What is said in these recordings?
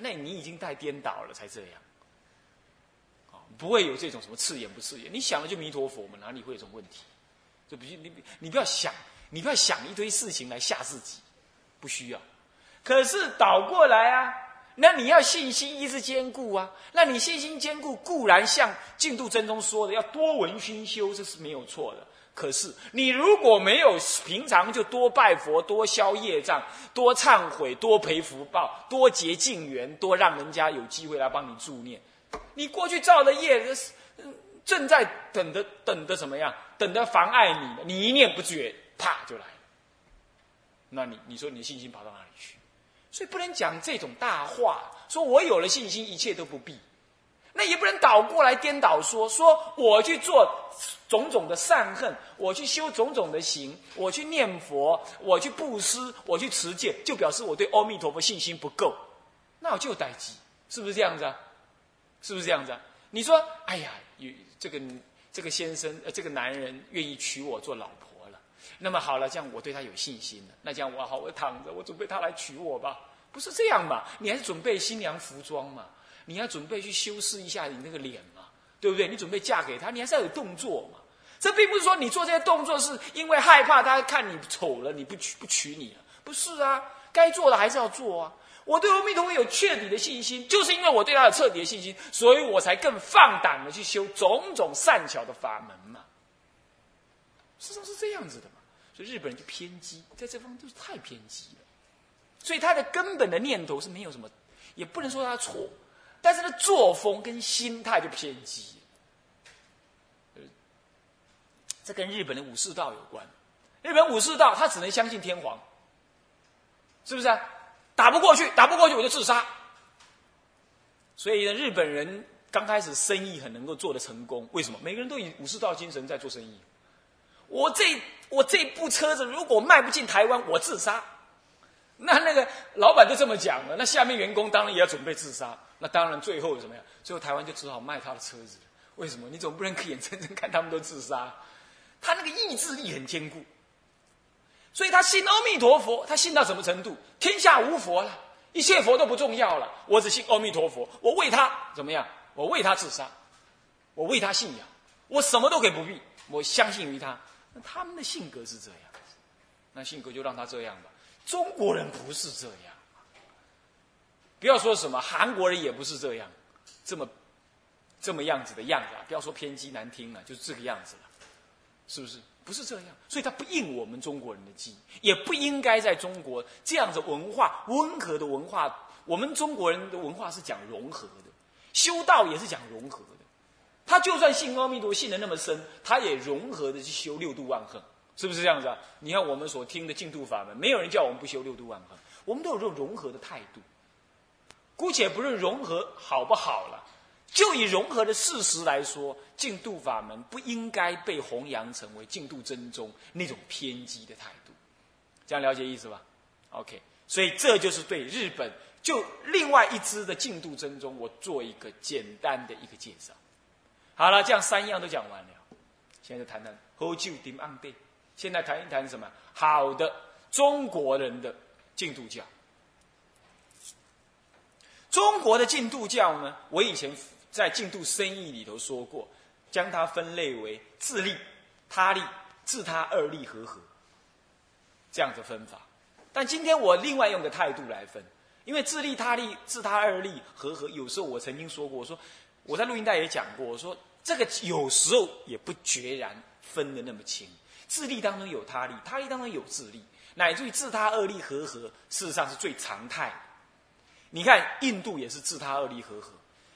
那你已经太颠倒了，才这样。不会有这种什么刺眼不刺眼，你想了就弥陀佛嘛，哪里会有这种问题？就比如，你你不要想，你不要想一堆事情来吓自己，不需要。可是倒过来啊，那你要信心一直坚固啊。那你信心坚固固然像净度真宗说的，要多闻熏修，这是没有错的。可是你如果没有平常就多拜佛、多消业障、多忏悔、多培福报、多结净缘、多让人家有机会来帮你助念。你过去造的业，正在等着等着怎么样？等着妨碍你，你一念不绝，啪就来了。那你你说你的信心跑到哪里去？所以不能讲这种大话，说我有了信心，一切都不必。那也不能倒过来颠倒说，说我去做种种的善恨，我去修种种的行，我去念佛，我去布施，我去持戒，就表示我对阿弥陀佛信心不够。那我就待机，是不是这样子？是不是这样子？你说，哎呀，有这个这个先生呃，这个男人愿意娶我做老婆了，那么好了，这样我对他有信心了。那这样我好，我躺着，我准备他来娶我吧？不是这样嘛？你还是准备新娘服装嘛？你要准备去修饰一下你那个脸嘛？对不对？你准备嫁给他，你还是要有动作嘛？这并不是说你做这些动作是因为害怕他看你丑了，你不娶不娶你了？不是啊，该做的还是要做啊。我对阿弥陀佛有彻底的信心，就是因为我对他有彻底的信心，所以我才更放胆的去修种种善巧的法门嘛。事实上是这样子的嘛。所以日本人就偏激，在这方面就是太偏激了。所以他的根本的念头是没有什么，也不能说他错，但是他作风跟心态就偏激。这跟日本的武士道有关。日本武士道他只能相信天皇，是不是啊？打不过去，打不过去我就自杀。所以呢，日本人刚开始生意很能够做得成功，为什么？每个人都以武士道精神在做生意。我这我这部车子如果卖不进台湾，我自杀。那那个老板就这么讲了，那下面员工当然也要准备自杀。那当然最后怎么样？最后台湾就只好卖他的车子。为什么？你总不能 眼睁睁看他们都自杀？他那个意志力很坚固。所以他信阿弥陀佛，他信到什么程度？天下无佛了，一切佛都不重要了，我只信阿弥陀佛。我为他怎么样？我为他自杀，我为他信仰，我什么都可以不必，我相信于他。那他们的性格是这样，那性格就让他这样吧。中国人不是这样，不要说什么韩国人也不是这样，这么这么样子的样子啊！不要说偏激难听了，就是这个样子，是不是？不是这样，所以他不应我们中国人的机，也不应该在中国这样子文化温和的文化。我们中国人的文化是讲融合的，修道也是讲融合的。他就算信阿弥陀信的那么深，他也融合的去修六度万恒，是不是这样子啊？你看我们所听的净土法门，没有人叫我们不修六度万恒，我们都有这种融合的态度。姑且不论融合好不好了。就以融合的事实来说，净度法门不应该被弘扬成为净度真宗那种偏激的态度，这样了解意思吧？OK，所以这就是对日本就另外一支的净度真宗，我做一个简单的一个介绍。好了，这样三样都讲完了，现在谈谈何就顶安对。现在谈一谈什么？好的，中国人的净度教。中国的净度教呢？我以前。在净度生意里头说过，将它分类为自利、他利、自他二利合合这样的分法。但今天我另外用个态度来分，因为自利、他利、自他二利合合，有时候我曾经说过，我说我在录音带也讲过，我说这个有时候也不决然分的那么清。自利当中有他利，他利当中有自利，乃至于自他二利合合，事实上是最常态。你看印度也是自他二利合合。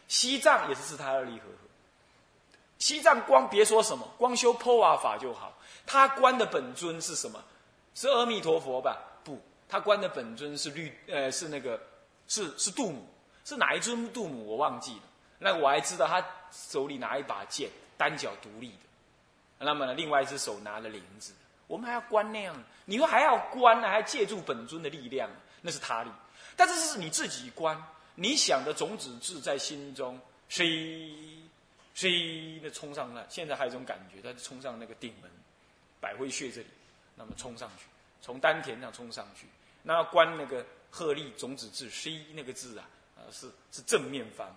西藏也是自他二力合合。西藏光别说什么，光修破瓦法就好。他观的本尊是什么？是阿弥陀佛吧？不，他观的本尊是绿，呃，是那个，是是杜母，是哪一尊杜母？我忘记了。那我还知道他手里拿一把剑，单脚独立的。那么呢，另外一只手拿了铃子。我们还要观那样，你说还要观呢？还借助本尊的力量，那是他力。但是是你自己观。你想的种子字在心中，谁谁的冲上来？现在还有一种感觉，它冲上那个顶门，百会穴这里，那么冲上去，从丹田上冲上去，那关那个鹤立种子字，谁那个字啊？啊是是正面翻，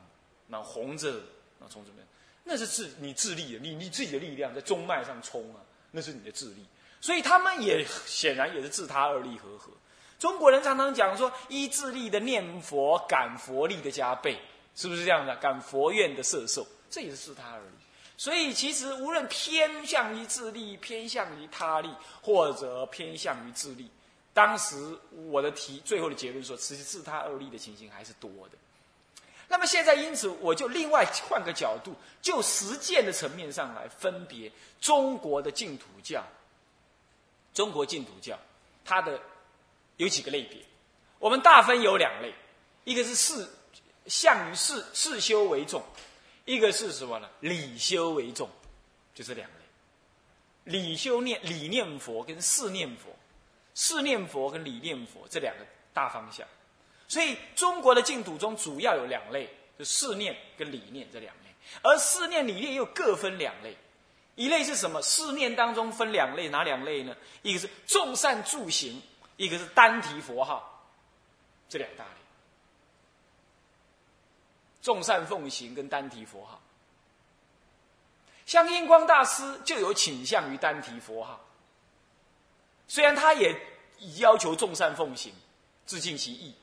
那红着，那从这边，那是智你智力的，你你自己的力量在中脉上冲啊，那是你的智力。所以他们也显然也是自他二力合合。中国人常常讲说，依智力的念佛感佛力的加倍，是不是这样的？感佛愿的摄受，这也是自他二力。所以其实无论偏向于智力，偏向于他力，或者偏向于智力，当时我的题最后的结论说，其实自他二力的情形还是多的。那么现在，因此我就另外换个角度，就实践的层面上来分别中国的净土教。中国净土教，它的有几个类别，我们大分有两类，一个是事向于事事修为重，一个是什么呢？理修为重，就这两类。理修念理念佛跟事念佛，事念佛跟理念佛这两个大方向。所以中国的净土中主要有两类，就事念跟理念这两类，而事念理念又各分两类。一类是什么？四念当中分两类，哪两类呢？一个是众善助行，一个是单提佛号，这两大类。众善奉行跟单提佛号，像印光大师就有倾向于单提佛号。虽然他也要求众善奉行，自尽其意，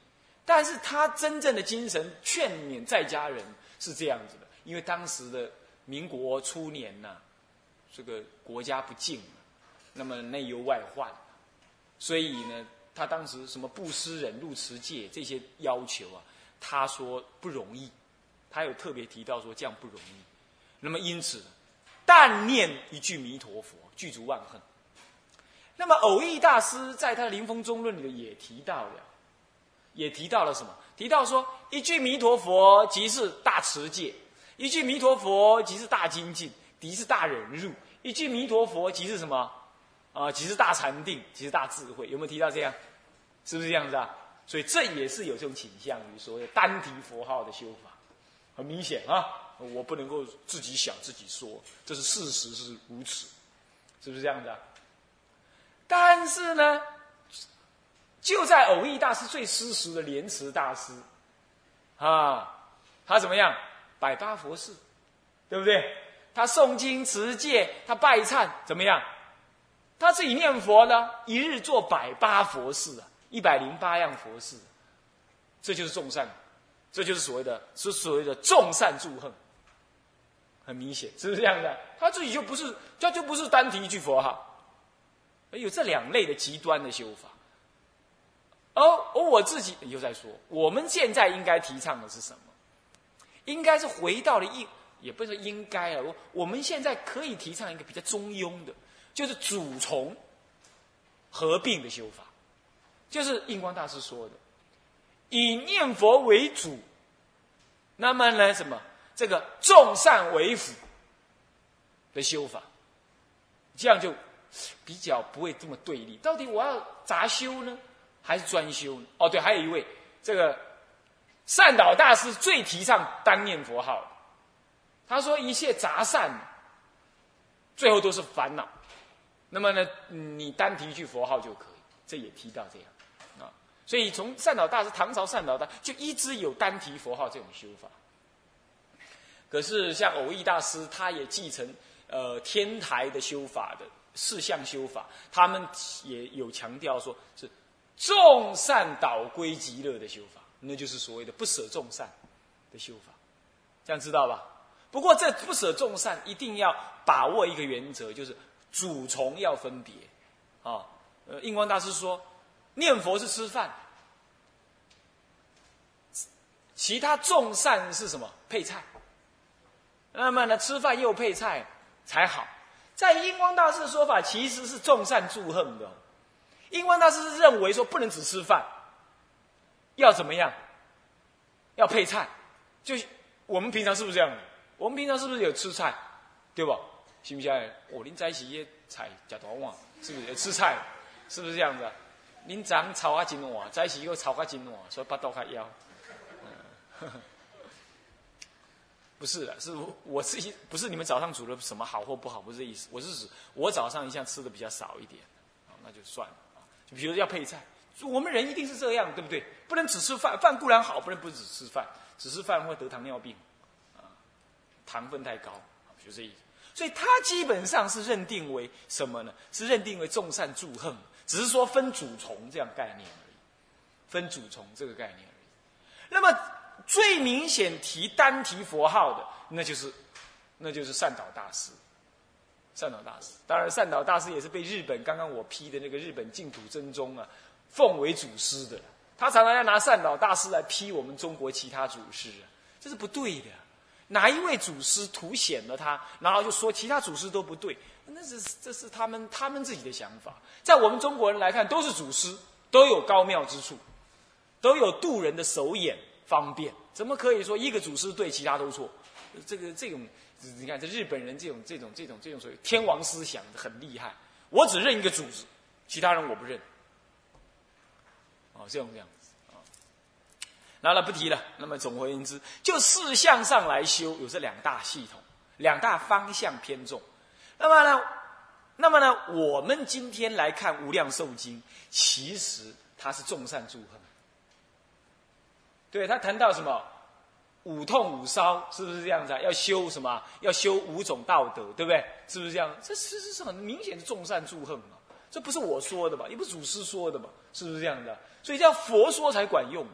但是他真正的精神劝勉在家人是这样子的，因为当时的民国初年呐。这个国家不敬，那么内忧外患，所以呢，他当时什么布施忍入持戒这些要求啊，他说不容易，他有特别提到说这样不容易。那么因此，但念一句弥陀佛，具足万恨。那么偶益大师在他的《临风中论》里也提到了，也提到了什么？提到说一句弥陀佛即是大持戒，一句弥陀佛即是大精进。即是大忍入，一句弥陀佛即是什么？啊，即是大禅定，即是大智慧。有没有提到这样？是不是这样子啊？所以这也是有这种倾向于所谓单提佛号的修法，很明显啊。我不能够自己想自己说，这是事实是如此，是不是这样子啊？但是呢，就在偶益大师最失实的莲池大师，啊，他怎么样？百八佛事，对不对？他诵经持戒，他拜忏怎么样？他自己念佛呢，一日做百八佛事啊，一百零八样佛事，这就是众善，这就是所谓的，是所谓的众善助恨。很明显，是不是这样的？他自己就不是，他就不是单提一句佛号，有这两类的极端的修法。而而我自己又在说，我们现在应该提倡的是什么？应该是回到了一。也不是应该啊，我我们现在可以提倡一个比较中庸的，就是主从合并的修法，就是印光大师说的，以念佛为主，那么呢什么这个众善为辅的修法，这样就比较不会这么对立。到底我要杂修呢，还是专修呢？哦，对，还有一位这个善导大师最提倡单念佛号。他说：“一切杂善，最后都是烦恼。那么呢，你单提一句佛号就可以。这也提到这样啊。所以从善导大师唐朝善导大就一直有单提佛号这种修法。可是像偶益大师，他也继承呃天台的修法的四相修法，他们也有强调说是众善导归极乐的修法，那就是所谓的不舍众善的修法。这样知道吧？”不过，这不舍众善，一定要把握一个原则，就是主从要分别。啊，呃，印光大师说，念佛是吃饭，其他众善是什么？配菜。那么呢，吃饭又配菜才好。在印光大师的说法，其实是众善助恨的。印光大师是认为说，不能只吃饭，要怎么样？要配菜。就我们平常是不是这样？我们平常是不是有吃菜，对吧？是不是？哦，您在一起菜加大碗，是不是吃菜？是不是这样子？您早炒个金碗，在一起又炒个金碗，所以把刀开腰。不是的，是我自己，不是你们早上煮的什么好或不好，不是这意思。我是指我早上一向吃的比较少一点，啊，那就算了啊。就比如要配菜，我们人一定是这样，对不对？不能只吃饭，饭固然好，不能不只吃饭，只吃饭会得糖尿病，啊，糖分太高，就这意思。所以他基本上是认定为什么呢？是认定为众善助恨，只是说分主从这样概念而已，分主从这个概念而已。那么最明显提单提佛号的，那就是那就是善导大师。善导大师，当然善导大师也是被日本刚刚我批的那个日本净土真宗啊。奉为祖师的，他常常要拿善导大师来批我们中国其他祖师，这是不对的。哪一位祖师凸显了他，然后就说其他祖师都不对，那是这是他们他们自己的想法。在我们中国人来看，都是祖师，都有高妙之处，都有渡人的手眼方便，怎么可以说一个祖师对，其他都错？这个这种，你看这日本人这种这种这种这种所谓天王思想很厉害，我只认一个祖师，其他人我不认。哦，这种这样子啊，那不提了。那么总而言之，就事项上来修，有这两大系统，两大方向偏重。那么呢，那么呢，我们今天来看《无量寿经》，其实它是众善助恨。对他谈到什么五痛五烧，是不是这样子？要修什么？要修五种道德，对不对？是不是这样？这其实是很明显的众善助恨嘛。这不是我说的吧？也不是祖师说的嘛？是不是这样的？所以叫佛说才管用嘛？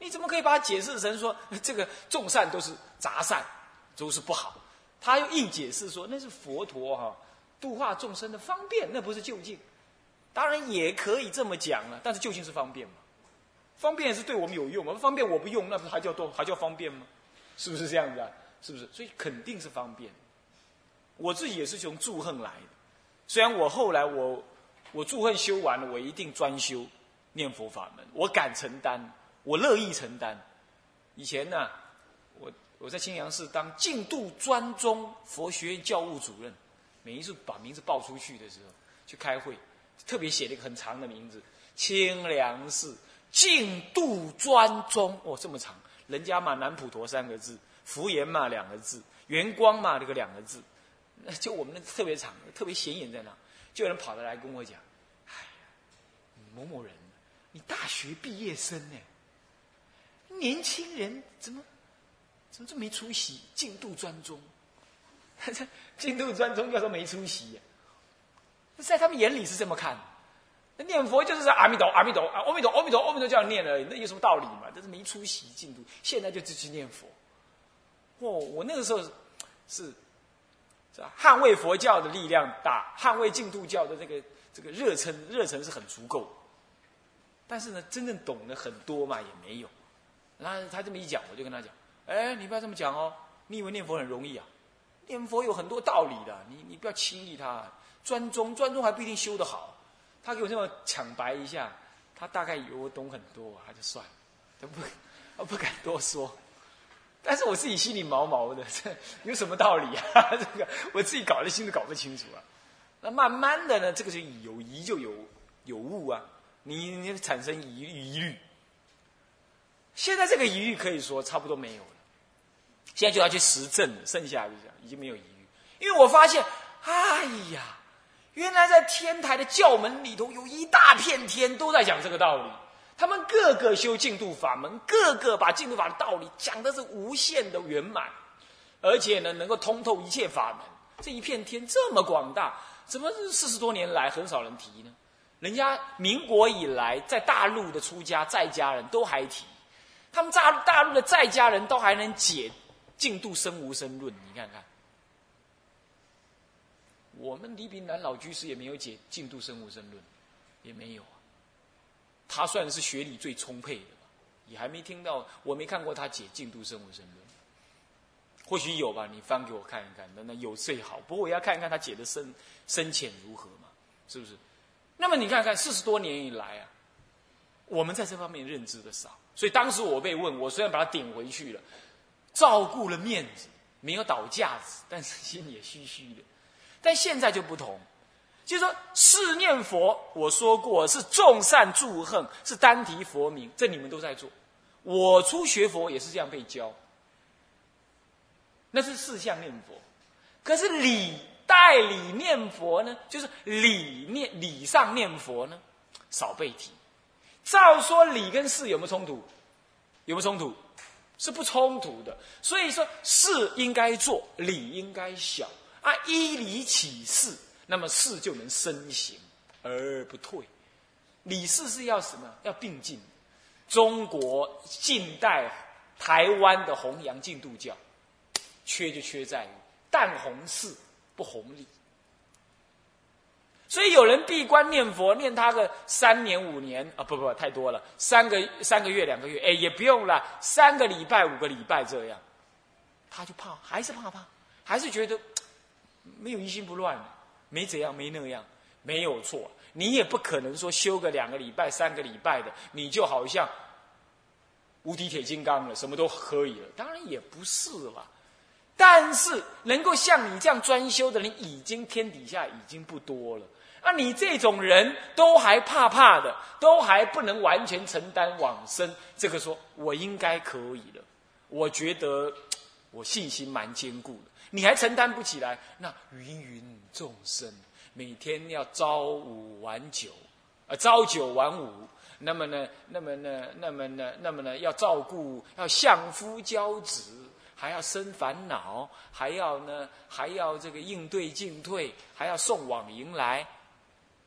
你怎么可以把它解释成说 这个众善都是杂善，都是不好？他又硬解释说那是佛陀哈度化众生的方便，那不是就近。当然也可以这么讲了，但是就近是方便嘛？方便是对我们有用吗？方便我不用，那不是还叫多还叫方便吗？是不是这样子啊？是不是？所以肯定是方便。我自己也是从祝恨来的，虽然我后来我。我祝恨修完了，我一定专修念佛法门。我敢承担，我乐意承担。以前呢，我我在青阳寺当净度专宗佛学院教务主任，每一次把名字报出去的时候，去开会，特别写了一个很长的名字：清凉寺净度专宗。哦，这么长，人家嘛南普陀三个字，福严嘛两个字，圆光嘛这个两个字，就我们那特别长，特别显眼在那。就有人跑得来跟我讲：“哎呀，某某人，你大学毕业生呢？年轻人怎么怎么这么没出息？进度专中，这 进度专中叫做没出息？在他们眼里是这么看。念佛就是说阿弥陀阿弥陀，阿弥陀阿弥陀阿弥陀这样念而已，那有什么道理嘛？这是没出息进度。现在就只去念佛。哦，我那个时候是。”是吧？捍卫佛教的力量大，捍卫净土教的这个这个热忱热忱是很足够。但是呢，真正懂得很多嘛也没有。然后他这么一讲，我就跟他讲：“哎，你不要这么讲哦，你以为念佛很容易啊？念佛有很多道理的，你你不要轻易他。专宗专宗还不一定修得好。”他给我这么抢白一下，他大概以为我懂很多，他就算了，他不他不敢多说。但是我自己心里毛毛的，这有什么道理啊？这个我自己搞的心都搞不清楚啊。那慢慢的呢，这个就有疑就有有误啊，你你产生疑疑虑。现在这个疑虑可以说差不多没有了，现在就要去实证了，剩下就这样，已经没有疑虑。因为我发现，哎呀，原来在天台的教门里头有一大片天都在讲这个道理。他们个个修净土法门，个个把净土法的道理讲的是无限的圆满，而且呢，能够通透一切法门。这一片天这么广大，怎么四十多年来很少人提呢？人家民国以来在大陆的出家在家人都还提，他们大大陆的在家人都还能解净度生无生论，你看看，我们黎平南老居士也没有解净度生无生论，也没有啊。他算是学理最充沛的吧，也还没听到，我没看过他解《净度生无生论》，或许有吧？你翻给我看一看，那那有最好。不过我要看一看他解的深深浅如何嘛，是不是？那么你看看四十多年以来啊，我们在这方面认知的少，所以当时我被问，我虽然把他顶回去了，照顾了面子，没有倒架子，但是心里也虚虚的。但现在就不同。就是说，四念佛，我说过是众善助恨，是单提佛名，这你们都在做。我初学佛也是这样被教，那是四相念佛。可是理代理念佛呢，就是理念理上念佛呢，少被提。照说理跟事有没有冲突？有没有冲突？是不冲突的。所以说事应该做，理应该小啊，依理起事，那么事就能身行而不退。理事是要什么？要并进。中国近代台湾的弘扬进度教，缺就缺在于但弘事不弘理。所以有人闭关念佛，念他个三年五年啊，不不太多了，三个三个月两个月，哎，也不用了，三个礼拜五个礼拜这样，他就怕，还是怕怕，还是觉得 没有一心不乱，没怎样没那样，没有错。你也不可能说修个两个礼拜三个礼拜的，你就好像无敌铁金刚了，什么都可以了。当然也不是了，但是能够像你这样专修的人，已经天底下已经不多了。啊，你这种人都还怕怕的，都还不能完全承担往生，这个说我应该可以了。我觉得我信心蛮坚固的，你还承担不起来？那芸芸众生每天要朝五晚九，呃，朝九晚五，那么呢，那么呢，那么呢，那么呢，要照顾，要相夫教子，还要生烦恼，还要呢，还要这个应对进退，还要送往迎来。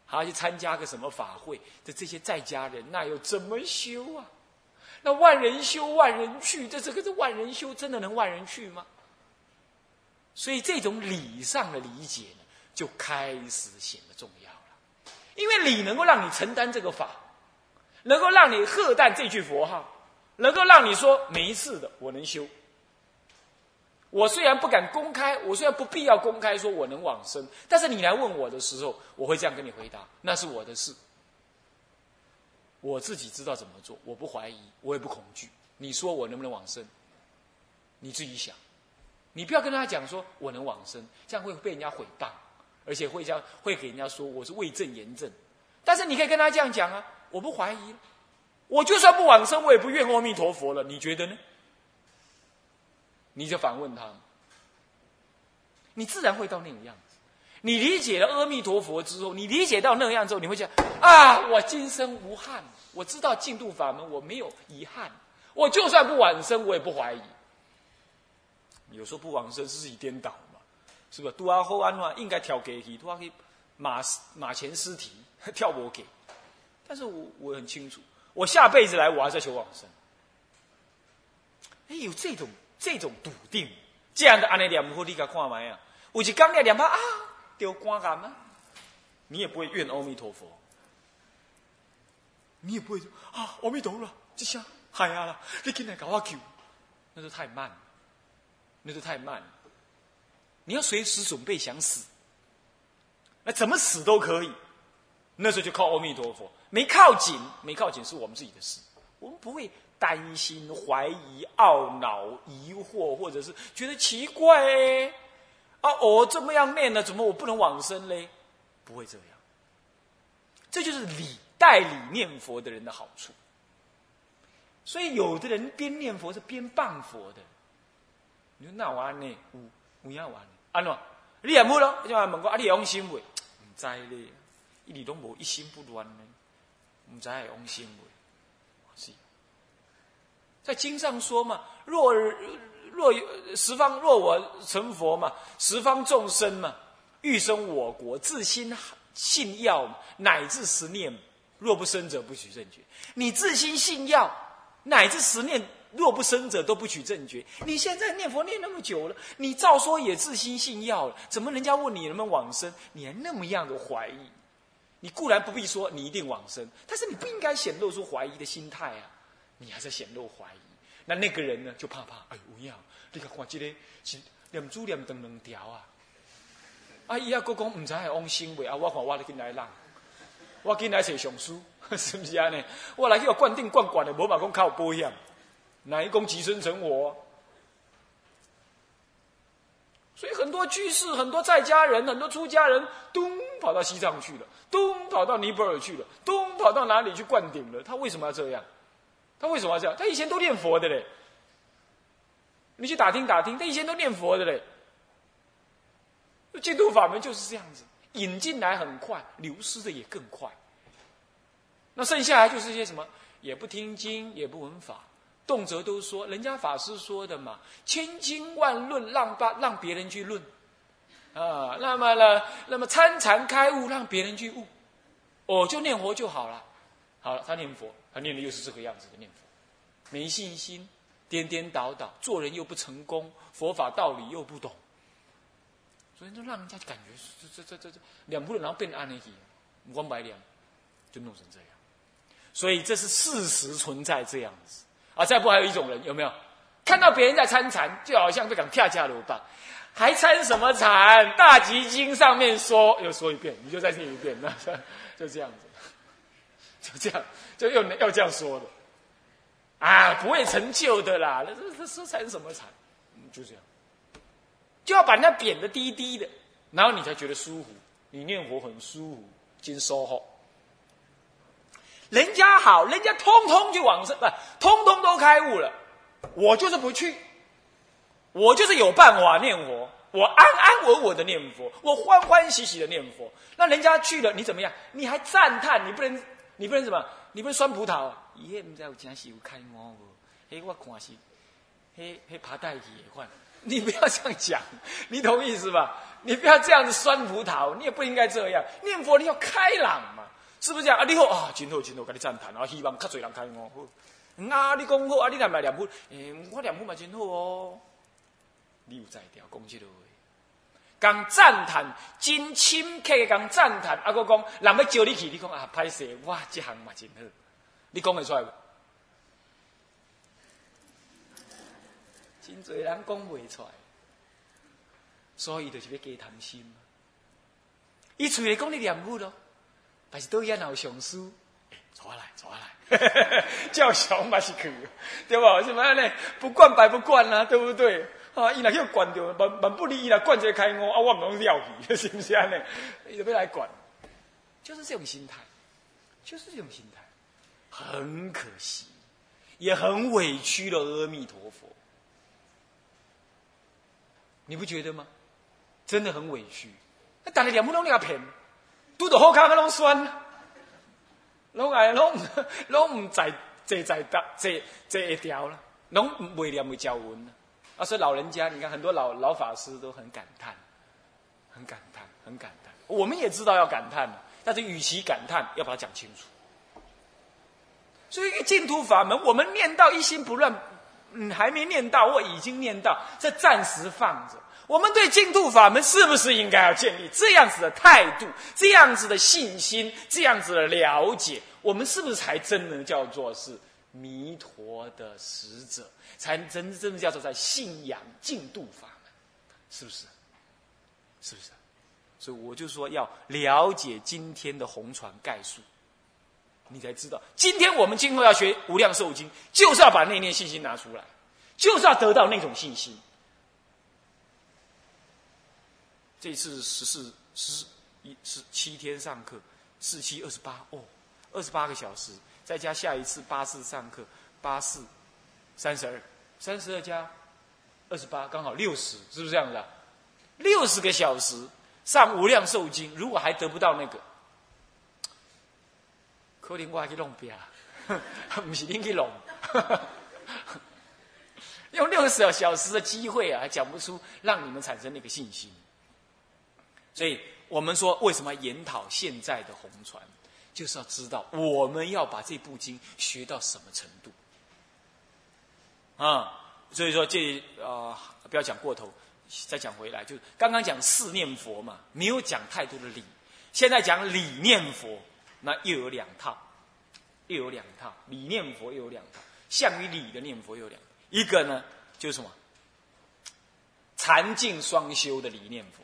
还要去参加个什么法会的这些在家人，那又怎么修啊？那万人修万人去，这这个这万人修真的能万人去吗？所以这种理上的理解呢，就开始显得重要了。因为理能够让你承担这个法，能够让你喝淡这句佛号，能够让你说没事的，我能修。我虽然不敢公开，我虽然不必要公开说我能往生，但是你来问我的时候，我会这样跟你回答：那是我的事，我自己知道怎么做，我不怀疑，我也不恐惧。你说我能不能往生？你自己想，你不要跟他讲说我能往生，这样会被人家毁谤，而且会这样会给人家说我是为证言证。但是你可以跟他这样讲啊，我不怀疑，我就算不往生，我也不怨阿弥陀佛了。你觉得呢？你就反问他，你自然会到那种样子。你理解了阿弥陀佛之后，你理解到那样之后，你会讲啊，我今生无憾，我知道净土法门，我没有遗憾。我就算不往生，我也不怀疑。有时候不往生是自己颠倒嘛，是不是？杜阿后安话应该跳给去，杜阿可以马马前尸体 跳我给。但是我我很清楚，我下辈子来，我还在求往生。哎，有这种。这种笃定，这样的安尼念佛，你甲看麦啊？有一刚念念啊，丢光干吗？你也不会怨阿弥陀佛，你也不会说啊，阿弥陀佛，这下嗨呀了，你进来搞我救，那就太慢了，那就太慢了。你要随时准备想死，那怎么死都可以。那时候就靠阿弥陀佛，没靠紧，没靠紧是我们自己的事，我们不会。担心、怀疑、懊恼、疑惑，或者是觉得奇怪哎，啊，我这么样念呢，怎么我不能往生嘞？不会这样，这就是理代理念佛的人的好处。所以有的人边念佛是边谤佛的，你说那玩呢？有有样玩？安怎？你也冇咯？就问我啊，你用心未？唔知咧，一直都无一心不乱呢，唔知系用心未？在经上说嘛，若若十方若我成佛嘛，十方众生嘛，欲生我国，自心信要乃至十念，若不生者不取正觉。你自心信要乃至十念，若不生者都不取正觉。你现在念佛念那么久了，你照说也自心信要了，怎么人家问你能不能往生，你还那么样的怀疑？你固然不必说你一定往生，但是你不应该显露出怀疑的心态啊。你还在显露怀疑，那那个人呢就怕怕，哎，有影，你看看这个是念珠念灯两条啊，啊，伊啊国讲唔知系往生未啊，我看我来进来让，我进来写上书，是不是安尼？我来去个灌定灌灌的，无法讲靠保险，哪一公即生成我？所以很多居士、很多在家人、很多出家人，咚跑到西藏去了，咚跑到尼泊尔去了，咚跑到哪里去灌顶了？他为什么要这样？他为什么要这样？他以前都念佛的嘞，你去打听打听，他以前都念佛的嘞。净土法门就是这样子，引进来很快，流失的也更快。那剩下来就是一些什么，也不听经，也不闻法，动辄都说人家法师说的嘛，千经万论让把让别人去论，啊，那么呢，那么参禅开悟让别人去悟，我就念佛就好了，好了，他念佛，他念的又是这个样子的念佛，没信心，颠颠倒倒，做人又不成功，佛法道理又不懂，所以就让人家感觉这这这这这两步人然后变安尼去，光白两，就弄成这样。所以这是事实存在这样子啊！再不还有一种人有没有？看到别人在参禅，就好像被讲跳架罗棒，还参什么禅？大集经上面说，又说一遍，你就再念一遍，那 就这样子，就这样，就又要这样说的啊！不会成就的啦，那这这说禅什么禅？就这样，就要把那贬的低低的，然后你才觉得舒服，你念佛很舒服，经收获。人家好，人家通通就往生，不，通通都开悟了。我就是不去，我就是有办法念佛，我安安稳稳的念佛，我欢欢喜喜的念佛。那人家去了，你怎么样？你还赞叹？你不能，你不能什么？你不能酸葡萄。伊迄唔知有真是有开悟无？嘿，我看是，嘿嘿爬代去也换。你不要这样讲，你懂意思吧？你不要这样子酸葡萄，你也不应该这样念佛，你要开朗嘛。是不是这样啊？你好啊，真好真好，跟你赞叹啊！希望较侪人开悟。啊，你讲好啊，你来买念佛？诶，我念佛嘛真好哦。你有在调讲这个话，讲赞叹，真亲切讲赞叹。啊，我讲人要招你去，你讲啊，歹势，哇，这行嘛真好。你讲会出来不？真侪人讲袂出来，所以就是要加贪心。伊嘴会讲你两部咯。但是都要闹上司，坐下来，坐下来，叫小嘛是去，对吧？什么呢？不惯白不惯啊，对不对？啊，伊若去管掉，蛮蛮不利伊啦，管这开我啊，我唔拢了去，是不是安尼？伊就要来管，就是这种心态，就是这种心态，很可惜，也很委屈了阿弥陀佛，你不觉得吗？真的很委屈，那打了两不拢你要骗。拄到好卡，他拢酸，拢爱拢拢唔在坐在搭坐坐一条了，拢袂念会教文啊，所以老人家，你看很多老老法师都很感叹，很感叹，很感叹。我们也知道要感叹但是与其感叹，要把它讲清楚。所以净土法门，我们念到一心不乱，嗯，还没念到，我已经念到，这暂时放着。我们对净土法门是不是应该要建立这样子的态度、这样子的信心、这样子的了解？我们是不是才真的叫做是弥陀的使者，才真正的叫做在信仰净度法门？是不是？是不是？所以我就说要了解今天的红传概述，你才知道，今天我们今后要学无量寿经，就是要把那念信心拿出来，就是要得到那种信心。这次十四十一十七天上课，四七二十八哦，二十八个小时，再加下一次八次上课，八四三十二，三十二加二十八，刚好六十，是不是这样的？六十个小时上无量寿经，如果还得不到那个，可能我还去弄别，不是你去弄，用六十个小时的机会啊，还讲不出让你们产生那个信心。所以我们说，为什么研讨现在的红船，就是要知道我们要把这部经学到什么程度啊？所以说，这啊，不要讲过头，再讲回来，就是刚刚讲四念佛嘛，没有讲太多的理。现在讲理念佛，那又有两套，又有两套理念佛，又有两套相于理的念佛，又有两一个呢，就是什么禅净双修的理念佛。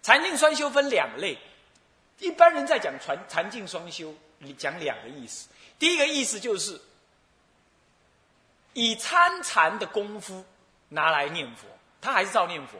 禅净双修分两类，一般人在讲禅禅净双修，你讲两个意思。第一个意思就是以参禅的功夫拿来念佛，他还是照念佛，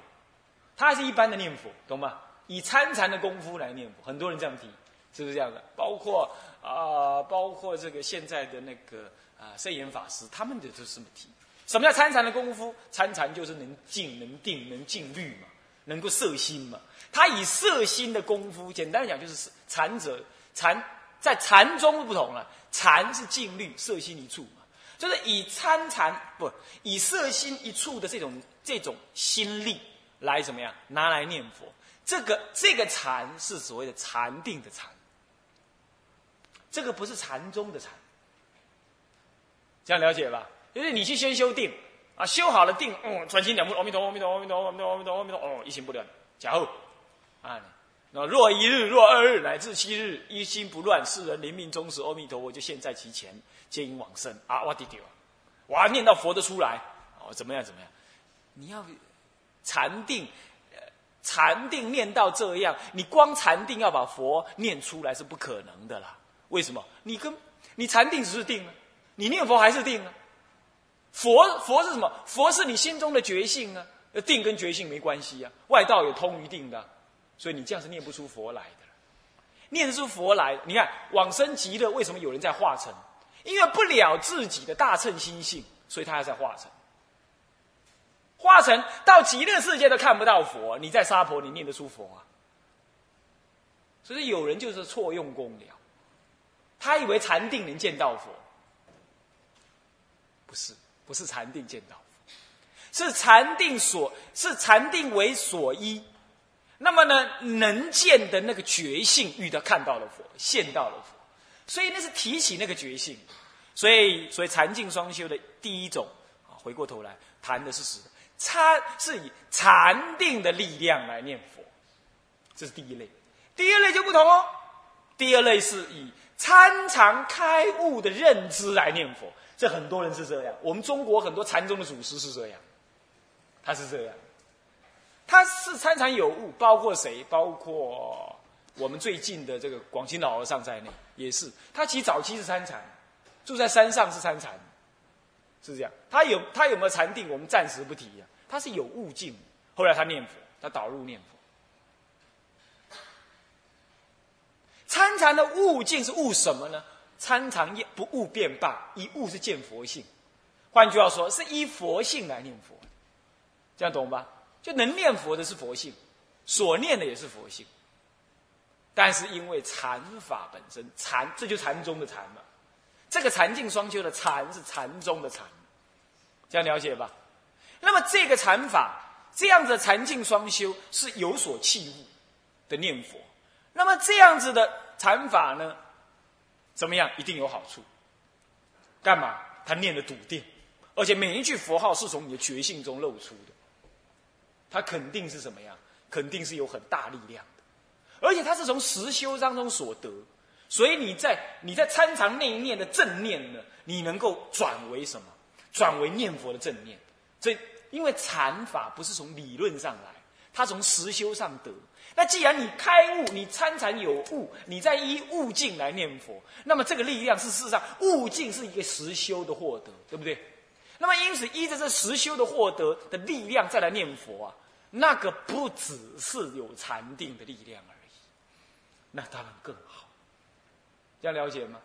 他还是一般的念佛，懂吗？以参禅的功夫来念佛，很多人这样提，是不是这样的？包括啊，包括这个现在的那个啊圣严法师，他们的都是这么提。什么叫参禅的功夫？参禅就是能静、能定、能静虑嘛，能够摄心嘛。他以摄心的功夫，简单的讲就是禅者禅在禅中不同了，禅是静虑，色心一处嘛，就是以参禅不以色心一处的这种这种心力来怎么样拿来念佛。这个这个禅是所谓的禅定的禅，这个不是禅宗的禅，这样了解吧？就是你去先修定啊，修好了定，嗯，专心两目，阿弥陀，阿弥陀，阿弥陀，阿弥陀，阿弥陀，阿弥陀，哦，一心不乱，假后啊，若一日，若二日，乃至七日，一心不乱，世人临命终时，阿弥陀佛就现，在其前，接引往生啊！我弟弟啊，哇，念到佛的出来哦，怎么样？怎么样？你要禅定。禅定念到这样，你光禅定要把佛念出来是不可能的啦。为什么？你跟你禅定只是定啊，你念佛还是定啊。佛佛是什么？佛是你心中的觉性啊。定跟觉性没关系啊。外道有通于定的，所以你这样是念不出佛来的。念出佛来，你看往生极乐，为什么有人在化成？因为不了自己的大乘心性，所以他还在化成。化成到极乐世界都看不到佛，你在沙婆你念得出佛啊？所以有人就是错用功了，他以为禅定能见到佛，不是，不是禅定见到佛，是禅定所，是禅定为所依，那么呢，能见的那个觉性遇到看到了佛，见到了佛，所以那是提起那个觉性，所以所以禅净双修的第一种啊，回过头来谈的是实。参是以禅定的力量来念佛，这是第一类。第二类就不同哦，第二类是以参禅开悟的认知来念佛。这很多人是这样，我们中国很多禅宗的祖师是这样，他是这样，他是参禅有悟，包括谁？包括我们最近的这个广清老和尚在内，也是。他其实早期是参禅，住在山上是参禅。是这样，他有他有没有禅定，我们暂时不提呀。他是有悟境，后来他念佛，他导入念佛。参禅的悟境是悟什么呢？参禅也不悟便罢，一悟是见佛性。换句话说，是依佛性来念佛，这样懂吧？就能念佛的是佛性，所念的也是佛性。但是因为禅法本身，禅这就禅宗的禅嘛。这个禅境双修的禅是禅宗的禅，这样了解吧？那么这个禅法，这样子禅境双修是有所器物的念佛。那么这样子的禅法呢，怎么样？一定有好处。干嘛？他念的笃定，而且每一句佛号是从你的觉性中露出的，他肯定是什么样？肯定是有很大力量的，而且他是从实修当中所得。所以你在你在参禅那一念的正念呢，你能够转为什么？转为念佛的正念。所以因为禅法不是从理论上来，它从实修上得。那既然你开悟，你参禅有悟，你在依悟境来念佛，那么这个力量是事实上悟境是一个实修的获得，对不对？那么因此依着这实修的获得的力量再来念佛啊，那个不只是有禅定的力量而已，那当然更好。这样了解吗？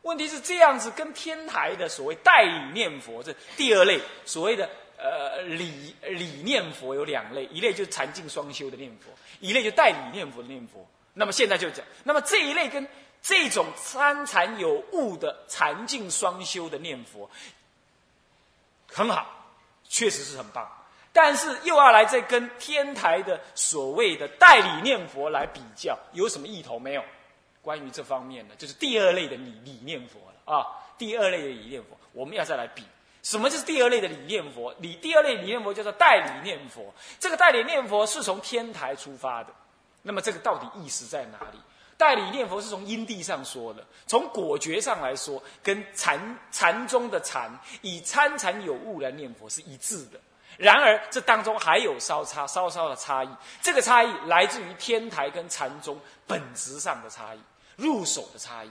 问题是这样子，跟天台的所谓代理念佛这第二类所谓的呃理理念佛有两类，一类就是禅净双修的念佛，一类就代理念佛念佛。那么现在就讲，那么这一类跟这种参禅有悟的禅净双修的念佛很好，确实是很棒，但是又要来再跟天台的所谓的代理念佛来比较，有什么意头没有？关于这方面呢，就是第二类的理理念佛了啊。第二类的理念佛，我们要再来比，什么就是第二类的理念佛？理第二类理念佛叫做代理念佛。这个代理念佛是从天台出发的，那么这个到底意思在哪里？代理念佛是从因地上说的，从果觉上来说，跟禅禅宗的禅以参禅有悟来念佛是一致的。然而这当中还有稍差稍稍的差异，这个差异来自于天台跟禅宗本质上的差异。入手的差异，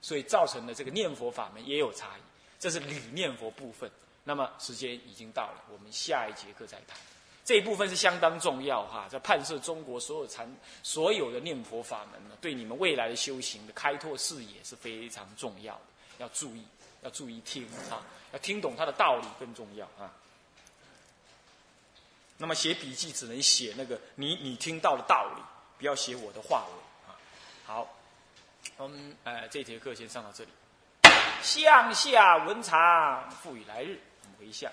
所以造成了这个念佛法门也有差异。这是理念佛部分。那么时间已经到了，我们下一节课再谈。这一部分是相当重要哈，在判摄中国所有禅所有的念佛法门呢，对你们未来的修行的开拓视野是非常重要的。要注意，要注意听啊，要听懂它的道理更重要啊。那么写笔记只能写那个你你听到的道理，不要写我的话文啊。好。我们呃这节课先上到这里。向下文长，赋与来日。我们回向：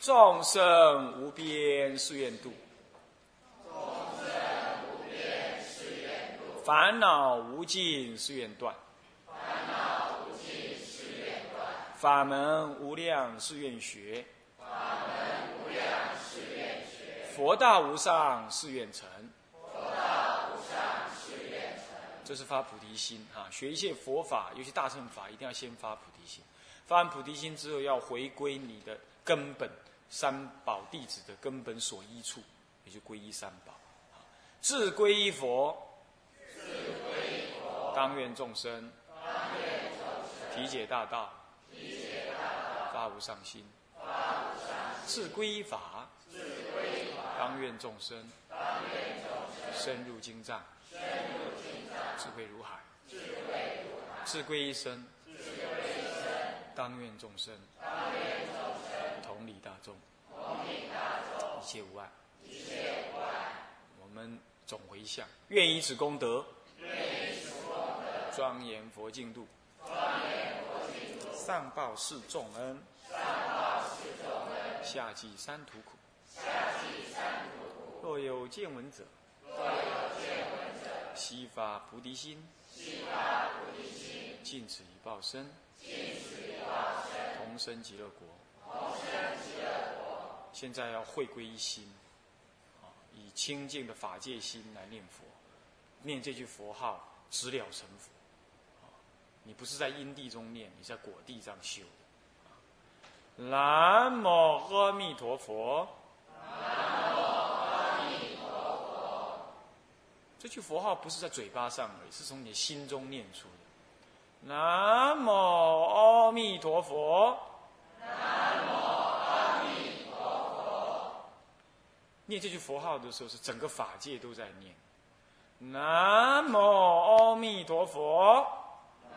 众生无边誓愿度，众生无边誓愿度；烦恼无尽誓愿断，烦恼无尽誓愿断；法门无量誓愿学，法门无量誓愿学；佛道无上誓愿成。这是发菩提心啊！学一切佛法，尤其大乘法，一定要先发菩提心。发完菩提心之后，要回归你的根本三宝弟子的根本所依处，也就皈依三宝。自皈依佛，当愿众生体解大道，发无上心；自皈依法，当愿众生深入经藏。智慧如海，智慧如海，智慧一生，智慧一生，当愿众生，当愿众生，同理大众，同理大众，一切无碍，一切无碍。我们总回向，愿以此功德，愿以此功德，庄严佛净土，庄严佛净土，上报四重恩，上报四重恩，下济三途苦，下济三途苦。若有见闻者，若有。悉发菩提心，西发菩提心尽此一报身，尽此一报身同生极乐国。同生极乐国现在要会归一心，以清净的法界心来念佛，念这句佛号，直了成佛。你不是在因地中念，你在果地上修。南无阿弥陀佛。这句佛号不是在嘴巴上而已，是从你的心中念出的。南无阿弥陀佛。南无阿弥陀佛。念这句佛号的时候，是整个法界都在念。南无阿弥陀佛。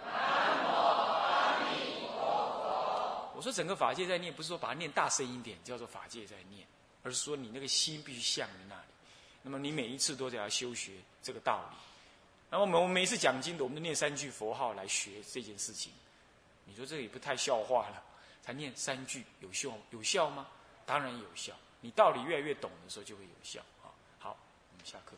南无阿弥陀佛。我说整个法界在念，不是说把它念大声一点，叫做法界在念，而是说你那个心必须向于那里。那么你每一次都得要修学这个道理。那么我们我们每次讲经的，我们都念三句佛号来学这件事情。你说这个也不太笑话了，才念三句有效有效吗？当然有效。你道理越来越懂的时候就会有效啊。好，我们下课。